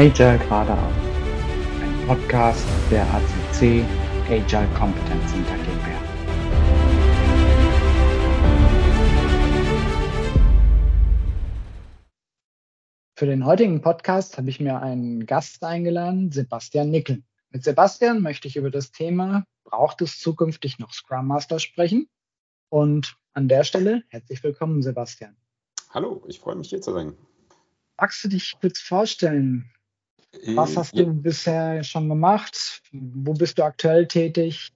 Agile geradeaus. Ein Podcast der ACC Agile Competence Center GmbH. Für den heutigen Podcast habe ich mir einen Gast eingeladen, Sebastian Nickel. Mit Sebastian möchte ich über das Thema, braucht es zukünftig noch Scrum Master sprechen? Und an der Stelle herzlich willkommen, Sebastian. Hallo, ich freue mich hier zu sein. Magst du dich kurz vorstellen? Was hast ja. du bisher schon gemacht? Wo bist du aktuell tätig?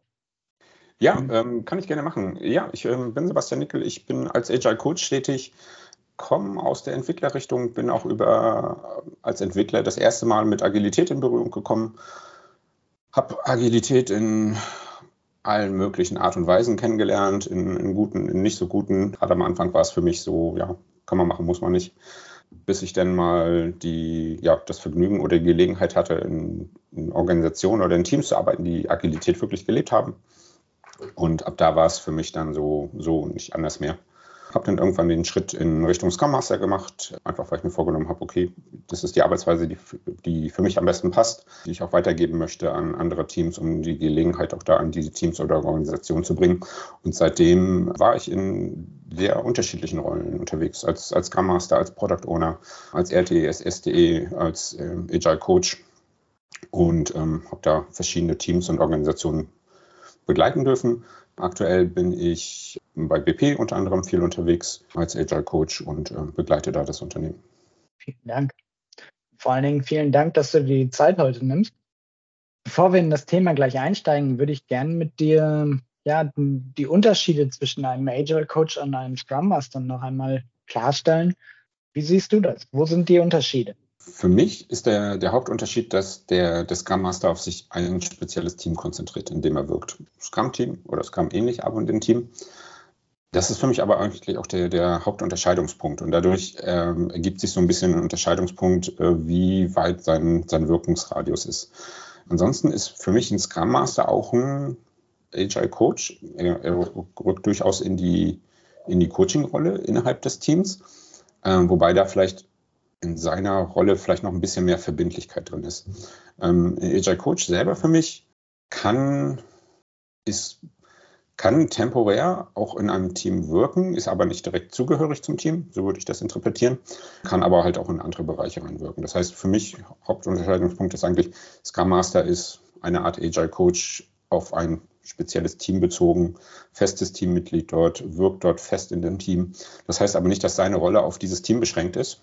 Ja, ähm, kann ich gerne machen. Ja, ich ähm, bin Sebastian Nickel. Ich bin als Agile Coach tätig, komme aus der Entwicklerrichtung, bin auch über als Entwickler das erste Mal mit Agilität in Berührung gekommen. Habe Agilität in allen möglichen Art und Weisen kennengelernt, in, in guten, in nicht so guten. Gerade am Anfang war es für mich so, ja, kann man machen, muss man nicht bis ich dann mal die, ja, das Vergnügen oder die Gelegenheit hatte, in, in Organisationen oder in Teams zu arbeiten, die Agilität wirklich gelebt haben. Und ab da war es für mich dann so, so nicht anders mehr habe dann irgendwann den Schritt in Richtung Scrum Master gemacht, einfach weil ich mir vorgenommen habe, okay, das ist die Arbeitsweise, die, die für mich am besten passt, die ich auch weitergeben möchte an andere Teams, um die Gelegenheit auch da an diese Teams oder Organisationen zu bringen. Und seitdem war ich in sehr unterschiedlichen Rollen unterwegs, als, als Scrum Master, als Product Owner, als RTE, als SDE, als äh, Agile Coach und ähm, habe da verschiedene Teams und Organisationen begleiten dürfen. Aktuell bin ich bei BP unter anderem viel unterwegs als Agile Coach und äh, begleite da das Unternehmen. Vielen Dank. Vor allen Dingen vielen Dank, dass du die Zeit heute nimmst. Bevor wir in das Thema gleich einsteigen, würde ich gerne mit dir ja, die Unterschiede zwischen einem Agile Coach und einem Scrum Master noch einmal klarstellen. Wie siehst du das? Wo sind die Unterschiede? Für mich ist der, der Hauptunterschied, dass der, der Scrum Master auf sich ein spezielles Team konzentriert, in dem er wirkt. Scrum-Team oder Scrum ähnlich, aber in dem Team. Das ist für mich aber eigentlich auch der, der Hauptunterscheidungspunkt. Und dadurch ähm, ergibt sich so ein bisschen ein Unterscheidungspunkt, äh, wie weit sein, sein Wirkungsradius ist. Ansonsten ist für mich ein Scrum Master auch ein Agile Coach. Er, er rückt durchaus in die, in die Coaching-Rolle innerhalb des Teams. Äh, wobei da vielleicht in seiner Rolle vielleicht noch ein bisschen mehr Verbindlichkeit drin ist. Ähm, Agile Coach selber für mich kann, ist, kann temporär auch in einem Team wirken, ist aber nicht direkt zugehörig zum Team, so würde ich das interpretieren, kann aber halt auch in andere Bereiche reinwirken. Das heißt, für mich Hauptunterscheidungspunkt ist eigentlich, Scrum Master ist eine Art Agile Coach auf ein spezielles Team bezogen, festes Teammitglied dort, wirkt dort fest in dem Team. Das heißt aber nicht, dass seine Rolle auf dieses Team beschränkt ist,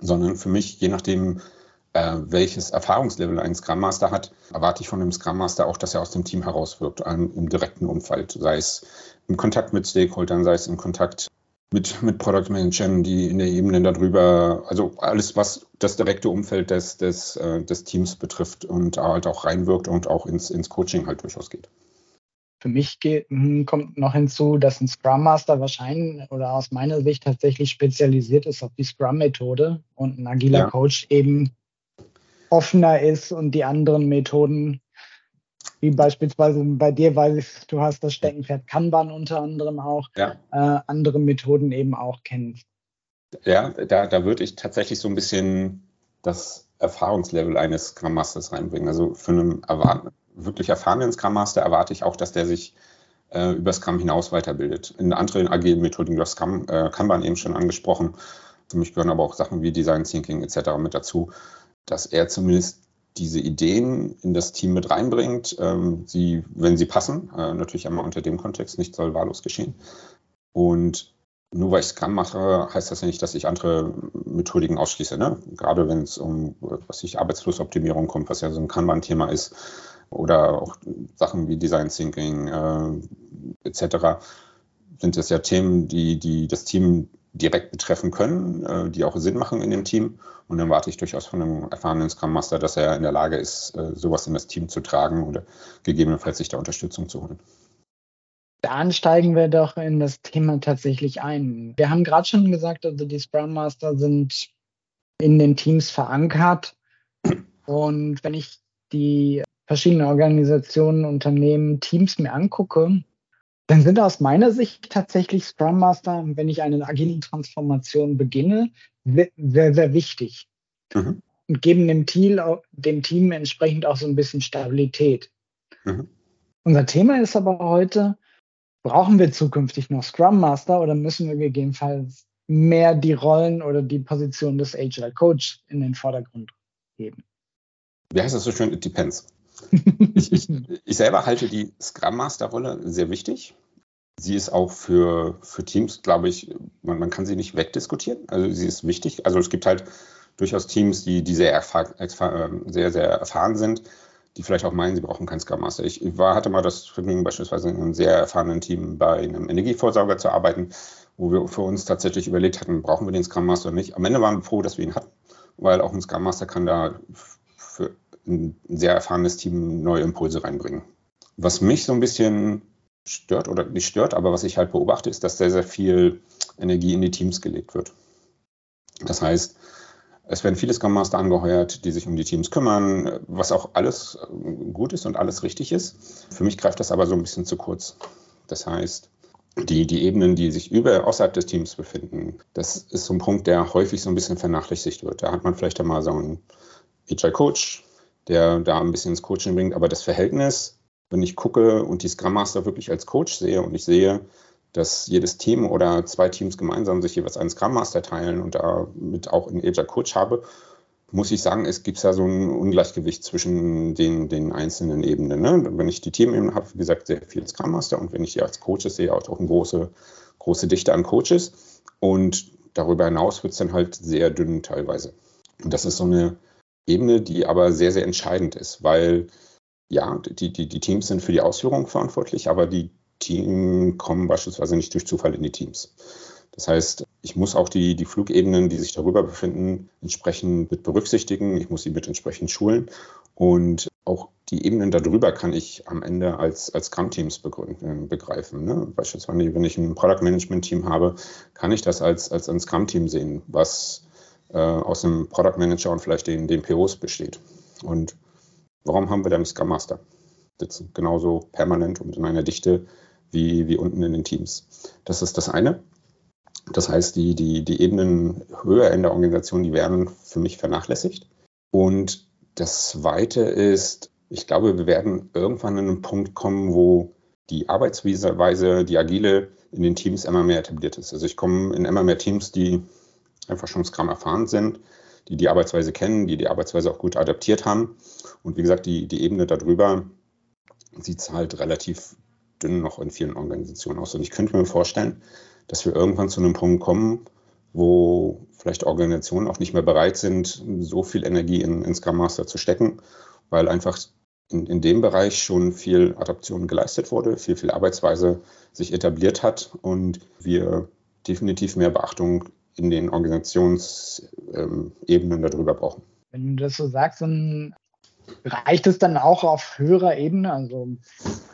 sondern für mich, je nachdem, äh, welches Erfahrungslevel ein Scrum Master hat, erwarte ich von einem Scrum Master auch, dass er aus dem Team herauswirkt, im direkten Umfeld, sei es im Kontakt mit Stakeholdern, sei es im Kontakt mit, mit Product Managern, die in der Ebene darüber, also alles, was das direkte Umfeld des, des, äh, des Teams betrifft und halt auch reinwirkt und auch ins, ins Coaching halt durchaus geht. Für mich geht, hm, kommt noch hinzu, dass ein Scrum Master wahrscheinlich oder aus meiner Sicht tatsächlich spezialisiert ist auf die Scrum-Methode und ein agiler ja. Coach eben offener ist und die anderen Methoden, wie beispielsweise bei dir, weil ich, du hast das Steckenpferd Kanban unter anderem auch, ja. äh, andere Methoden eben auch kennst. Ja, da, da würde ich tatsächlich so ein bisschen das Erfahrungslevel eines Scrum Masters reinbringen. Also für einen wirklich erfahrenen Scrum Master erwarte ich auch, dass der sich äh, über Scrum hinaus weiterbildet. In anderen agilen Methoden, du hast Scrum, äh, Kanban eben schon angesprochen. Für mich gehören aber auch Sachen wie Design Thinking etc. mit dazu, dass er zumindest diese Ideen in das Team mit reinbringt, ähm, sie, wenn sie passen, äh, natürlich einmal unter dem Kontext, nicht soll wahllos geschehen. Und nur weil ich Scrum mache, heißt das ja nicht, dass ich andere Methodiken ausschließe. Ne? Gerade wenn es um was ich Arbeitsflussoptimierung kommt, was ja so ein Kanban-Thema ist, oder auch Sachen wie Design Thinking äh, etc. sind das ja Themen, die, die das Team direkt betreffen können, äh, die auch Sinn machen in dem Team. Und dann warte ich durchaus von einem erfahrenen Scrum Master, dass er in der Lage ist, äh, sowas in das Team zu tragen oder gegebenenfalls sich da Unterstützung zu holen. Dann steigen wir doch in das Thema tatsächlich ein. Wir haben gerade schon gesagt, also die Scrum Master sind in den Teams verankert. Und wenn ich die verschiedene Organisationen, Unternehmen, Teams mir angucke, dann sind aus meiner Sicht tatsächlich Scrum Master, wenn ich eine agile Transformation beginne, sehr, sehr wichtig. Mhm. und geben dem Team, dem Team entsprechend auch so ein bisschen Stabilität. Mhm. Unser Thema ist aber heute, brauchen wir zukünftig noch Scrum Master oder müssen wir gegebenenfalls mehr die Rollen oder die Position des Agile Coach in den Vordergrund heben? Wie heißt das so schön? It depends. Ich, ich, ich selber halte die Scrum Master Rolle sehr wichtig. Sie ist auch für, für Teams, glaube ich, man, man kann sie nicht wegdiskutieren. Also sie ist wichtig. Also es gibt halt durchaus Teams, die, die sehr, ähm, sehr, sehr erfahren sind, die vielleicht auch meinen, sie brauchen keinen Scrum Master. Ich war, hatte mal das Vergnügen, beispielsweise in einem sehr erfahrenen Team bei einem Energieversorger zu arbeiten, wo wir für uns tatsächlich überlegt hatten, brauchen wir den Scrum Master oder nicht. Am Ende waren wir froh, dass wir ihn hatten, weil auch ein Scrum Master kann da für ein sehr erfahrenes Team neue Impulse reinbringen. Was mich so ein bisschen stört oder nicht stört, aber was ich halt beobachte, ist, dass sehr, sehr viel Energie in die Teams gelegt wird. Das heißt, es werden viele Scrum Master angeheuert, die sich um die Teams kümmern, was auch alles gut ist und alles richtig ist. Für mich greift das aber so ein bisschen zu kurz. Das heißt, die, die Ebenen, die sich über, außerhalb des Teams befinden, das ist so ein Punkt, der häufig so ein bisschen vernachlässigt wird. Da hat man vielleicht einmal so einen HR-Coach, der da ein bisschen ins Coaching bringt, aber das Verhältnis, wenn ich gucke und die Scrum Master wirklich als Coach sehe und ich sehe, dass jedes Team oder zwei Teams gemeinsam sich jeweils einen Scrum Master teilen und damit auch einen Agile Coach habe, muss ich sagen, es gibt ja so ein Ungleichgewicht zwischen den, den einzelnen Ebenen. Ne? Wenn ich die Teamebene habe, wie gesagt, sehr viel Scrum Master und wenn ich die als Coaches sehe, auch eine große, große Dichte an Coaches. Und darüber hinaus wird es dann halt sehr dünn teilweise. Und das ist so eine Ebene, die aber sehr, sehr entscheidend ist, weil ja, die, die, die Teams sind für die Ausführung verantwortlich, aber die Team kommen beispielsweise nicht durch Zufall in die Teams. Das heißt, ich muss auch die, die Flugebenen, die sich darüber befinden, entsprechend mit berücksichtigen. Ich muss sie mit entsprechend schulen. Und auch die Ebenen darüber kann ich am Ende als, als Scrum-Teams äh, begreifen. Ne? Beispielsweise, wenn ich ein Product Management-Team habe, kann ich das als, als ein Scrum-Team sehen, was äh, aus einem Product Manager und vielleicht den, den POs besteht. Und warum haben wir dann Scrum Master sitzen? Genauso permanent und in einer Dichte wie, wie unten in den Teams. Das ist das eine. Das heißt, die, die, die Ebenen höher in der Organisation, die werden für mich vernachlässigt. Und das zweite ist, ich glaube, wir werden irgendwann an einen Punkt kommen, wo die Arbeitsweise, die agile in den Teams immer mehr etabliert ist. Also ich komme in immer mehr Teams, die einfach schon Scrum erfahren sind, die die Arbeitsweise kennen, die die Arbeitsweise auch gut adaptiert haben. Und wie gesagt, die, die Ebene darüber sieht es halt relativ dünn noch in vielen Organisationen aus. Und ich könnte mir vorstellen, dass wir irgendwann zu einem Punkt kommen, wo vielleicht Organisationen auch nicht mehr bereit sind, so viel Energie in, in Scrum Master zu stecken, weil einfach in, in dem Bereich schon viel Adaption geleistet wurde, viel, viel Arbeitsweise sich etabliert hat und wir definitiv mehr Beachtung in den Organisationsebenen darüber brauchen. Wenn du das so sagst, dann Reicht es dann auch auf höherer Ebene, also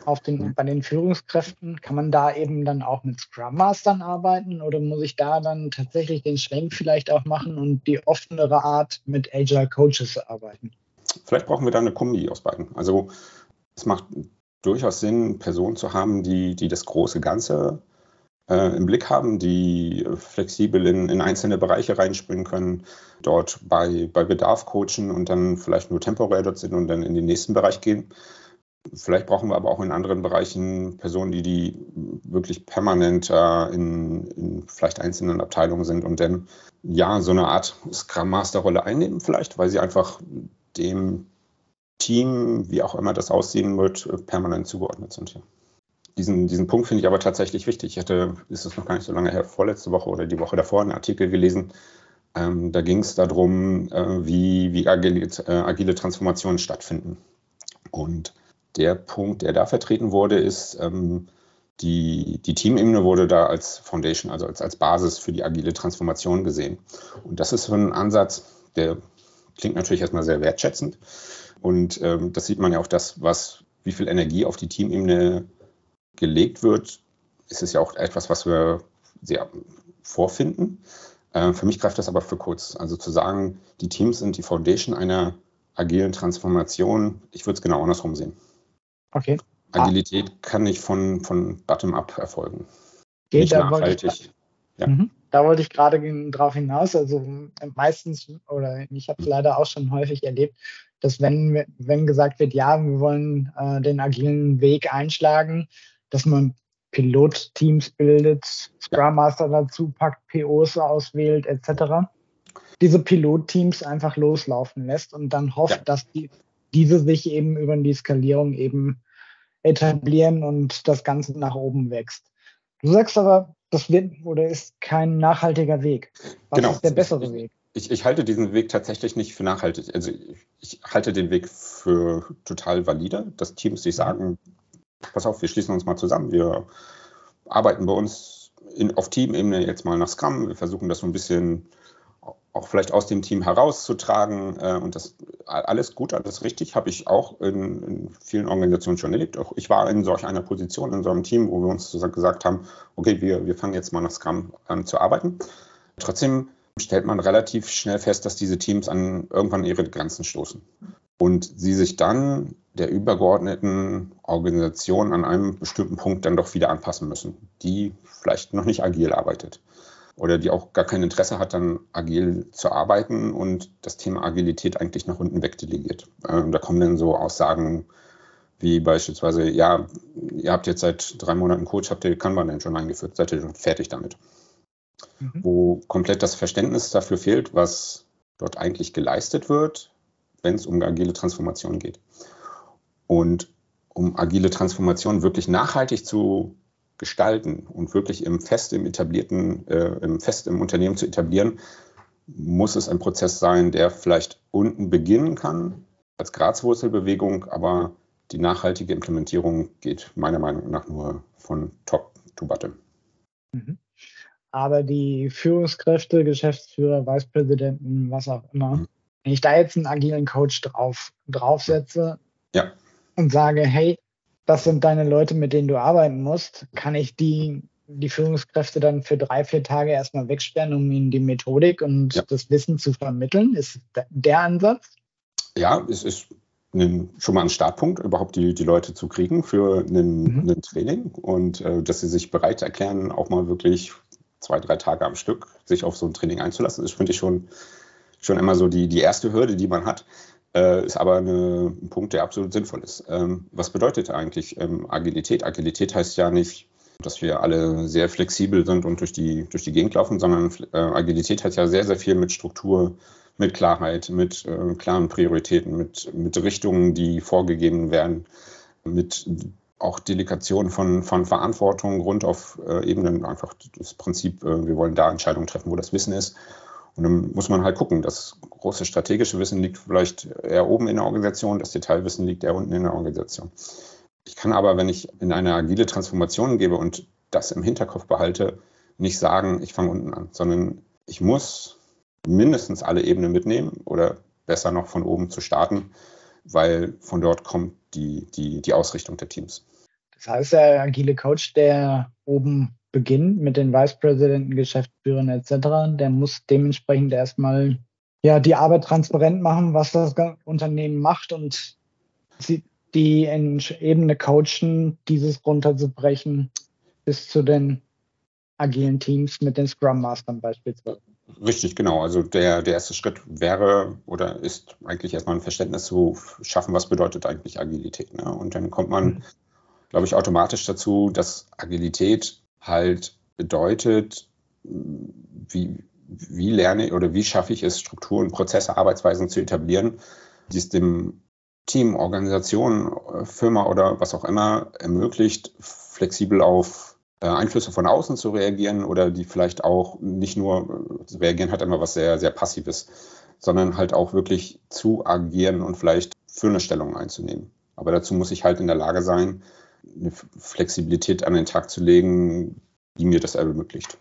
auf den, bei den Führungskräften? Kann man da eben dann auch mit Scrum Mastern arbeiten oder muss ich da dann tatsächlich den Schwenk vielleicht auch machen und die offenere Art mit Agile Coaches arbeiten? Vielleicht brauchen wir da eine Kombi aus beiden. Also es macht durchaus Sinn, Personen zu haben, die, die das große Ganze äh, im Blick haben, die flexibel in, in einzelne Bereiche reinspringen können, dort bei, bei Bedarf coachen und dann vielleicht nur temporär dort sind und dann in den nächsten Bereich gehen. Vielleicht brauchen wir aber auch in anderen Bereichen Personen, die, die wirklich permanent äh, in, in vielleicht einzelnen Abteilungen sind und dann ja so eine Art Scrum Master Rolle einnehmen, vielleicht, weil sie einfach dem Team, wie auch immer das aussehen wird, permanent zugeordnet sind. Ja diesen, diesen Punkt finde ich aber tatsächlich wichtig. Ich hatte, ist es noch gar nicht so lange her, vorletzte Woche oder die Woche davor, einen Artikel gelesen. Ähm, da ging es darum, äh, wie, wie agile, äh, agile Transformationen stattfinden. Und der Punkt, der da vertreten wurde, ist, ähm, die, die Teamebene wurde da als Foundation, also als, als Basis für die agile Transformation gesehen. Und das ist so ein Ansatz, der klingt natürlich erstmal sehr wertschätzend. Und ähm, das sieht man ja auch das, was, wie viel Energie auf die Teamebene gelegt wird, ist es ja auch etwas, was wir sehr vorfinden. Äh, für mich greift das aber für kurz. Also zu sagen, die Teams sind die Foundation einer agilen Transformation, ich würde es genau andersrum sehen. Okay. Agilität ah. kann nicht von, von bottom-up erfolgen. Geht nicht nachhaltig. Ja. Mhm. da wollte ich gerade drauf hinaus. Also meistens, oder ich habe es leider auch schon häufig erlebt, dass wenn, wenn gesagt wird, ja, wir wollen äh, den agilen Weg einschlagen, dass man Pilotteams bildet, Scrum Master dazu packt, POs auswählt, etc. Diese Pilotteams einfach loslaufen lässt und dann hofft, ja. dass die, diese sich eben über die Skalierung eben etablieren und das Ganze nach oben wächst. Du sagst aber, das wird oder ist kein nachhaltiger Weg. Was genau. ist der bessere Weg? Ich, ich, halte diesen Weg tatsächlich nicht für nachhaltig. Also ich, ich, halte den Weg für total valide, dass Teams sich sagen, pass auf, wir schließen uns mal zusammen, wir arbeiten bei uns in, auf Teamebene jetzt mal nach Scrum, wir versuchen das so ein bisschen auch vielleicht aus dem Team herauszutragen. Äh, und das alles gut, alles richtig, habe ich auch in, in, vielen Organisationen schon erlebt. Auch ich war in solch einer Position in so einem Team, wo wir uns gesagt haben, okay, wir, wir fangen jetzt mal nach Scrum an zu arbeiten. Trotzdem stellt man relativ schnell fest, dass diese Teams an irgendwann ihre Grenzen stoßen. Und sie sich dann der übergeordneten Organisation an einem bestimmten Punkt dann doch wieder anpassen müssen, die vielleicht noch nicht agil arbeitet oder die auch gar kein Interesse hat, dann agil zu arbeiten und das Thema Agilität eigentlich nach unten wegdelegiert. Ähm, da kommen dann so Aussagen wie beispielsweise, ja, ihr habt jetzt seit drei Monaten Coach, habt ihr Kanban denn schon eingeführt, seid ihr schon fertig damit? Mhm. Wo komplett das Verständnis dafür fehlt, was dort eigentlich geleistet wird, wenn es um agile Transformation geht. Und um agile Transformation wirklich nachhaltig zu gestalten und wirklich im fest im etablierten, äh, im fest im Unternehmen zu etablieren, muss es ein Prozess sein, der vielleicht unten beginnen kann als Grazwurzelbewegung, aber die nachhaltige Implementierung geht meiner Meinung nach nur von Top to Bottom. Mhm. Aber die Führungskräfte, Geschäftsführer, Vicepräsidenten, was auch immer, mhm. wenn ich da jetzt einen agilen Coach drauf, draufsetze ja. und sage, hey, das sind deine Leute, mit denen du arbeiten musst, kann ich die, die Führungskräfte dann für drei, vier Tage erstmal wegsperren, um ihnen die Methodik und ja. das Wissen zu vermitteln? Ist der Ansatz? Ja, es ist schon mal ein Startpunkt, überhaupt die, die Leute zu kriegen für ein, mhm. Training und äh, dass sie sich bereit erklären, auch mal wirklich zwei, drei Tage am Stück sich auf so ein Training einzulassen. Das finde ich schon, schon immer so die, die erste Hürde, die man hat. Äh, ist aber eine, ein Punkt, der absolut sinnvoll ist. Ähm, was bedeutet eigentlich ähm, Agilität? Agilität heißt ja nicht, dass wir alle sehr flexibel sind und durch die, durch die Gegend laufen, sondern äh, Agilität hat ja sehr, sehr viel mit Struktur, mit Klarheit, mit äh, klaren Prioritäten, mit, mit Richtungen, die vorgegeben werden, mit auch Delegation von, von Verantwortung rund auf äh, Ebenen, einfach das Prinzip, äh, wir wollen da Entscheidungen treffen, wo das Wissen ist und dann muss man halt gucken. Das große strategische Wissen liegt vielleicht eher oben in der Organisation, das Detailwissen liegt eher unten in der Organisation. Ich kann aber, wenn ich in eine agile Transformation gebe und das im Hinterkopf behalte, nicht sagen, ich fange unten an, sondern ich muss mindestens alle Ebenen mitnehmen oder besser noch von oben zu starten, weil von dort kommt die, die, die Ausrichtung der Teams. Das heißt, der agile Coach, der oben beginnt mit den Vicepräsidenten, Geschäftsführern etc., der muss dementsprechend erstmal ja, die Arbeit transparent machen, was das Unternehmen macht und die Ebene coachen, dieses runterzubrechen bis zu den agilen Teams mit den Scrum Mastern beispielsweise. Richtig, genau. Also der, der erste Schritt wäre oder ist eigentlich erstmal ein Verständnis zu schaffen, was bedeutet eigentlich Agilität. Ne? Und dann kommt man, mhm. glaube ich, automatisch dazu, dass Agilität halt bedeutet, wie, wie lerne oder wie schaffe ich es, Strukturen, Prozesse, Arbeitsweisen zu etablieren, die es dem Team, Organisation, Firma oder was auch immer ermöglicht, flexibel auf Einflüsse von außen zu reagieren oder die vielleicht auch nicht nur äh, reagieren hat immer was sehr, sehr Passives, sondern halt auch wirklich zu agieren und vielleicht für eine Stellung einzunehmen. Aber dazu muss ich halt in der Lage sein, eine Flexibilität an den Tag zu legen, die mir das ermöglicht.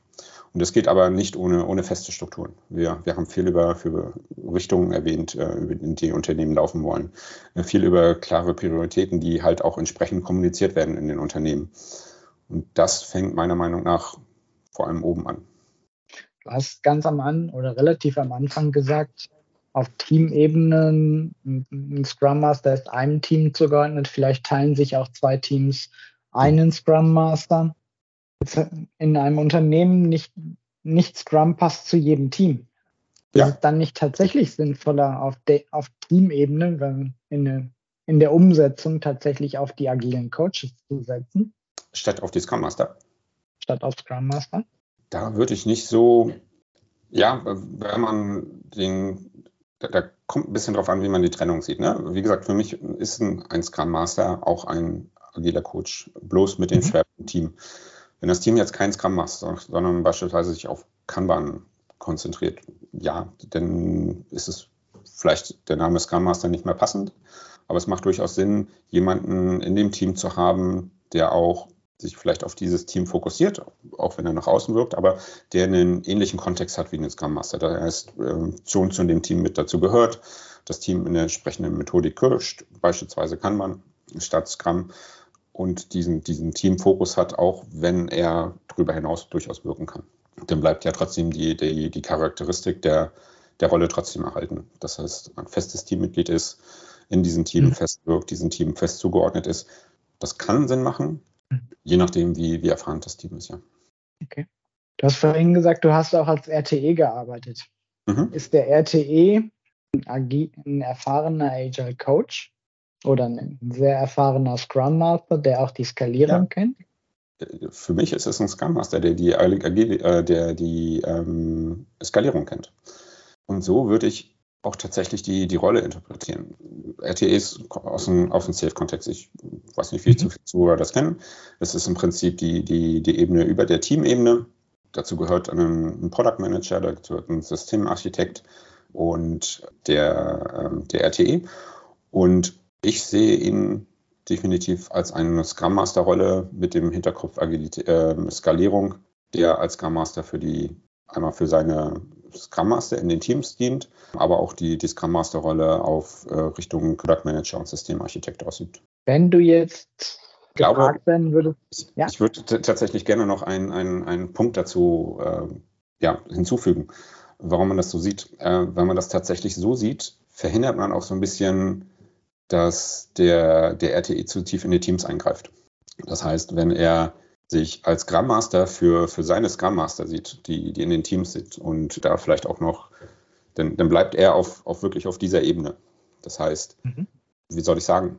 Und das geht aber nicht ohne, ohne feste Strukturen. Wir, wir haben viel über, über Richtungen erwähnt, äh, in die Unternehmen laufen wollen. Äh, viel über klare Prioritäten, die halt auch entsprechend kommuniziert werden in den Unternehmen. Und das fängt meiner Meinung nach vor allem oben an. Du hast ganz am Anfang oder relativ am Anfang gesagt, auf Teamebene ein Scrum Master ist einem Team zugeordnet, vielleicht teilen sich auch zwei Teams einen Scrum Master. In einem Unternehmen nicht, nicht Scrum passt zu jedem Team. Ist ja. es dann nicht tatsächlich sinnvoller, auf, auf Teamebene in, in der Umsetzung tatsächlich auf die agilen Coaches zu setzen? Statt auf die Scrum Master? Statt auf Scrum Master? Da würde ich nicht so, ja, wenn man den, da, da, kommt ein bisschen drauf an, wie man die Trennung sieht. Ne? Wie gesagt, für mich ist ein, ein Scrum Master auch ein agiler Coach, bloß mit dem mhm. Schwerpunkt Team. Wenn das Team jetzt kein Scrum Master, sondern beispielsweise sich auf Kanban konzentriert, ja, dann ist es vielleicht der Name Scrum Master nicht mehr passend. Aber es macht durchaus Sinn, jemanden in dem Team zu haben, der auch sich vielleicht auf dieses Team fokussiert, auch wenn er nach außen wirkt, aber der einen ähnlichen Kontext hat wie ein Scrum Master. Da heißt, schon zu dem Team mit dazu gehört, das Team in der entsprechenden Methodik kirscht, beispielsweise kann man statt Scrum und diesen, diesen Teamfokus hat, auch wenn er darüber hinaus durchaus wirken kann. Dann bleibt ja trotzdem die, die, die Charakteristik der, der Rolle trotzdem erhalten. Das heißt, ein festes Teammitglied ist, in diesem Team mhm. festwirkt, diesem Team fest zugeordnet ist. Das kann Sinn machen, je nachdem, wie, wie erfahren das Team ist, ja. Okay. Du hast vorhin gesagt, du hast auch als RTE gearbeitet. Mhm. Ist der RTE ein, ein erfahrener Agile Coach? Oder ein sehr erfahrener Scrum Master, der auch die Skalierung ja. kennt? Für mich ist es ein Scrum Master, der die, äh, der die ähm, Skalierung kennt. Und so würde ich auch tatsächlich die, die Rolle interpretieren. RTE ist aus dem, aus dem Safe-Kontext. Ich weiß nicht, wie mhm. zu Zuhörer das kennen. Es ist im Prinzip die, die, die Ebene über der Teamebene. Dazu gehört ein, ein Product Manager, dazu gehört ein Systemarchitekt und der, ähm, der RTE. Und ich sehe ihn definitiv als eine Scrum Master Rolle mit dem Hinterkopf Agilität, äh, Skalierung, der als Scrum Master für die einmal für seine Scrum Master in den Teams dient, aber auch die, die Scrum Master Rolle auf äh, Richtung Product Manager und Systemarchitekt ausübt. Wenn du jetzt glaube, gefragt werden würdest. Ja? Ich würde tatsächlich gerne noch einen, einen, einen Punkt dazu äh, ja, hinzufügen, warum man das so sieht. Äh, wenn man das tatsächlich so sieht, verhindert man auch so ein bisschen dass der, der RTE zu tief in die Teams eingreift. Das heißt, wenn er sich als Scrum Master für, für seine Scrum Master sieht, die, die in den Teams sind und da vielleicht auch noch, dann, dann bleibt er auf, auf wirklich auf dieser Ebene. Das heißt, mhm. wie soll ich sagen,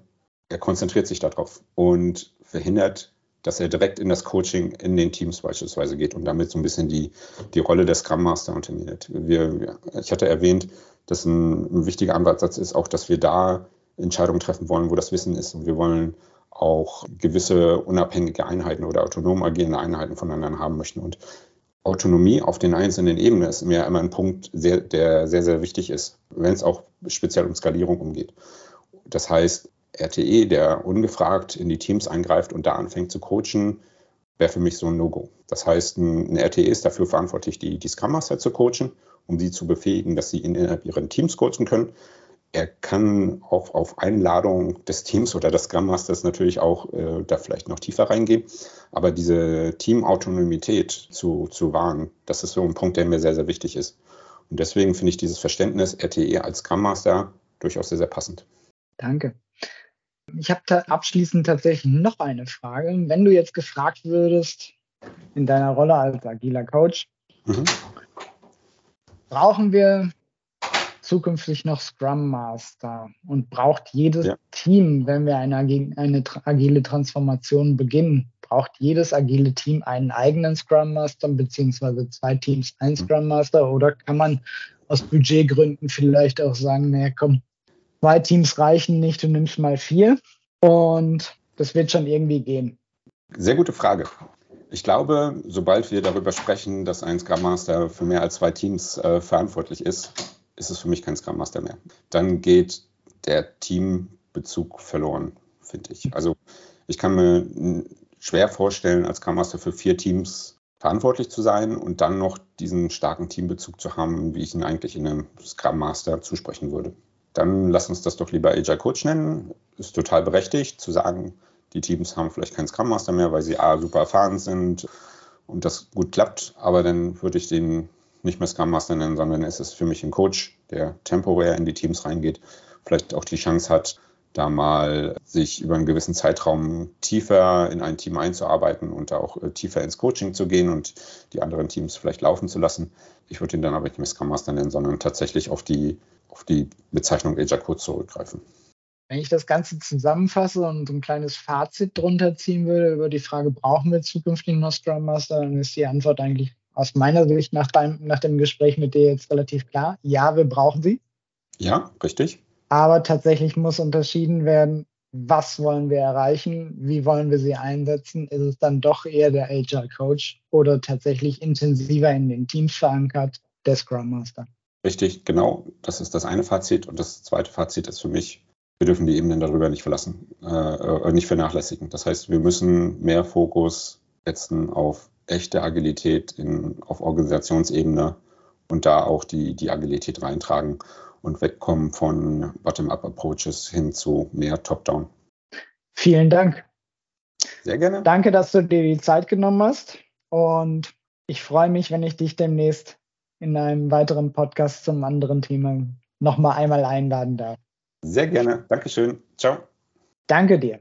er konzentriert sich darauf und verhindert, dass er direkt in das Coaching in den Teams beispielsweise geht und damit so ein bisschen die, die Rolle des Scrum Master unterminiert. Wir, ich hatte erwähnt, dass ein, ein wichtiger Ansatz ist auch, dass wir da Entscheidungen treffen wollen, wo das Wissen ist. Und wir wollen auch gewisse unabhängige Einheiten oder autonom agierende Einheiten voneinander haben möchten. Und Autonomie auf den einzelnen Ebenen ist mir immer ein Punkt, sehr, der sehr, sehr wichtig ist, wenn es auch speziell um Skalierung umgeht. Das heißt, RTE, der ungefragt in die Teams eingreift und da anfängt zu coachen, wäre für mich so ein No-Go. Das heißt, ein, RTE ist dafür verantwortlich, die, die Scrum Master zu coachen, um sie zu befähigen, dass sie innerhalb ihren Teams coachen können. Er kann auch auf Einladung des Teams oder des Scrum Masters natürlich auch äh, da vielleicht noch tiefer reingehen. Aber diese Teamautonomität zu, zu wahren, das ist so ein Punkt, der mir sehr, sehr wichtig ist. Und deswegen finde ich dieses Verständnis RTE als Scrum Master durchaus sehr, sehr passend. Danke. Ich habe ta abschließend tatsächlich noch eine Frage. Wenn du jetzt gefragt würdest, in deiner Rolle als agiler Coach, mhm. brauchen wir zukünftig noch Scrum Master und braucht jedes ja. Team, wenn wir eine, eine agile Transformation beginnen, braucht jedes agile Team einen eigenen Scrum Master beziehungsweise zwei Teams ein mhm. Scrum Master oder kann man aus Budgetgründen vielleicht auch sagen, naja, komm, zwei Teams reichen nicht, du nimmst mal vier und das wird schon irgendwie gehen. Sehr gute Frage. Ich glaube, sobald wir darüber sprechen, dass ein Scrum Master für mehr als zwei Teams äh, verantwortlich ist, ist es für mich kein Scrum Master mehr. Dann geht der Teambezug verloren, finde ich. Also ich kann mir schwer vorstellen, als Scrum Master für vier Teams verantwortlich zu sein und dann noch diesen starken Teambezug zu haben, wie ich ihn eigentlich in einem Scrum Master zusprechen würde. Dann lass uns das doch lieber Agile Coach nennen. Ist total berechtigt zu sagen, die Teams haben vielleicht keinen Scrum Master mehr, weil sie A, super erfahren sind und das gut klappt. Aber dann würde ich den nicht mehr Scrum Master nennen, sondern es ist für mich ein Coach, der temporär in die Teams reingeht, vielleicht auch die Chance hat, da mal sich über einen gewissen Zeitraum tiefer in ein Team einzuarbeiten und da auch äh, tiefer ins Coaching zu gehen und die anderen Teams vielleicht laufen zu lassen. Ich würde ihn dann aber nicht mehr Scrum Master nennen, sondern tatsächlich auf die, auf die Bezeichnung Agile Coach zurückgreifen. Wenn ich das Ganze zusammenfasse und ein kleines Fazit drunter ziehen würde über die Frage, brauchen wir zukünftig noch Scrum Master, dann ist die Antwort eigentlich aus meiner Sicht nach, dein, nach dem Gespräch mit dir jetzt relativ klar. Ja, wir brauchen sie. Ja, richtig. Aber tatsächlich muss unterschieden werden, was wollen wir erreichen, wie wollen wir sie einsetzen. Ist es dann doch eher der Agile Coach oder tatsächlich intensiver in den Teams verankert, der Scrum Master? Richtig, genau. Das ist das eine Fazit. Und das zweite Fazit ist für mich, wir dürfen die Ebenen darüber nicht verlassen, äh, äh nicht vernachlässigen. Das heißt, wir müssen mehr Fokus setzen auf echte Agilität in, auf Organisationsebene und da auch die, die Agilität reintragen und wegkommen von Bottom-up-Approaches hin zu mehr Top-down. Vielen Dank. Sehr gerne. Danke, dass du dir die Zeit genommen hast. Und ich freue mich, wenn ich dich demnächst in einem weiteren Podcast zum anderen Thema nochmal einmal einladen darf. Sehr gerne. Dankeschön. Ciao. Danke dir.